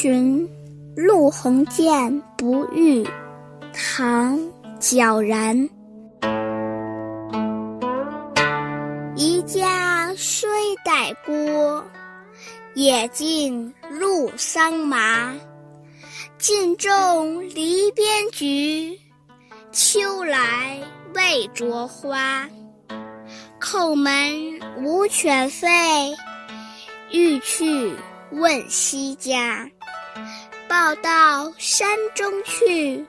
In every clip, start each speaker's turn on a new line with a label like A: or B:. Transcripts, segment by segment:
A: 寻陆鸿渐不遇，唐·皎然。移家虽带郭，也尽入桑麻。尽种篱边菊，秋来未着花。叩门无犬吠，欲去问西家。报到山中去，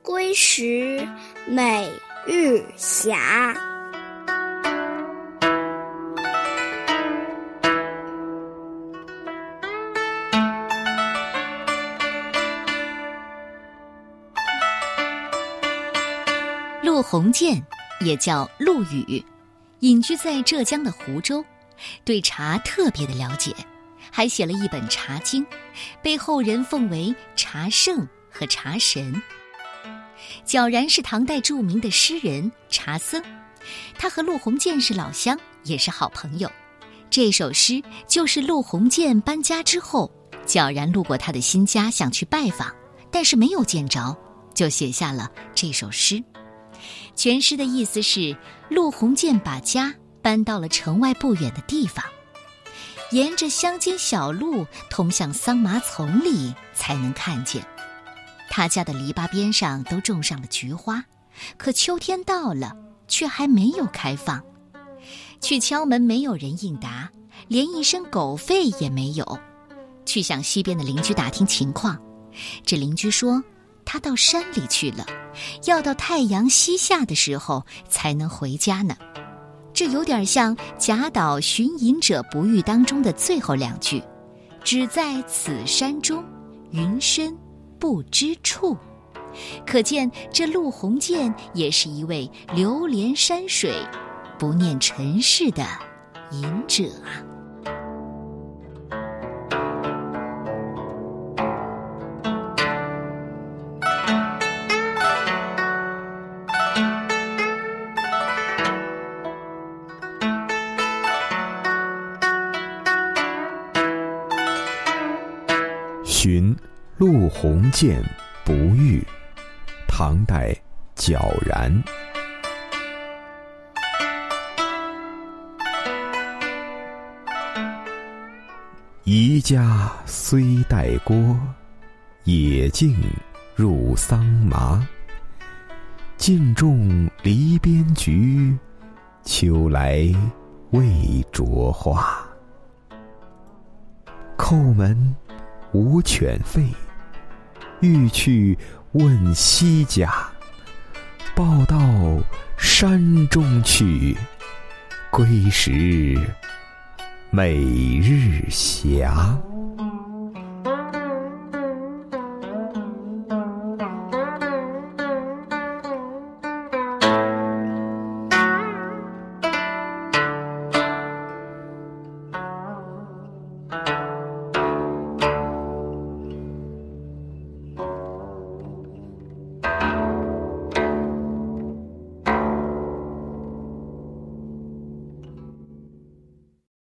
A: 归时每日斜。
B: 陆鸿渐也叫陆羽，隐居在浙江的湖州，对茶特别的了解。还写了一本《茶经》，被后人奉为茶圣和茶神。皎然是唐代著名的诗人、茶僧，他和陆鸿渐是老乡，也是好朋友。这首诗就是陆鸿渐搬家之后，皎然路过他的新家，想去拜访，但是没有见着，就写下了这首诗。全诗的意思是，陆鸿渐把家搬到了城外不远的地方。沿着乡间小路通向桑麻丛里，才能看见。他家的篱笆边上都种上了菊花，可秋天到了，却还没有开放。去敲门，没有人应答，连一声狗吠也没有。去向西边的邻居打听情况，这邻居说他到山里去了，要到太阳西下的时候才能回家呢。这有点像贾岛《寻隐者不遇》当中的最后两句：“只在此山中，云深不知处。”可见这陆鸿渐也是一位流连山水、不念尘世的隐者啊。
C: 寻陆鸿渐不遇，唐代皎然。移家虽带郭，野径入桑麻。尽种篱边菊，秋来未着花。叩门。无犬吠，欲去问西家。报到山中去，归时每日斜。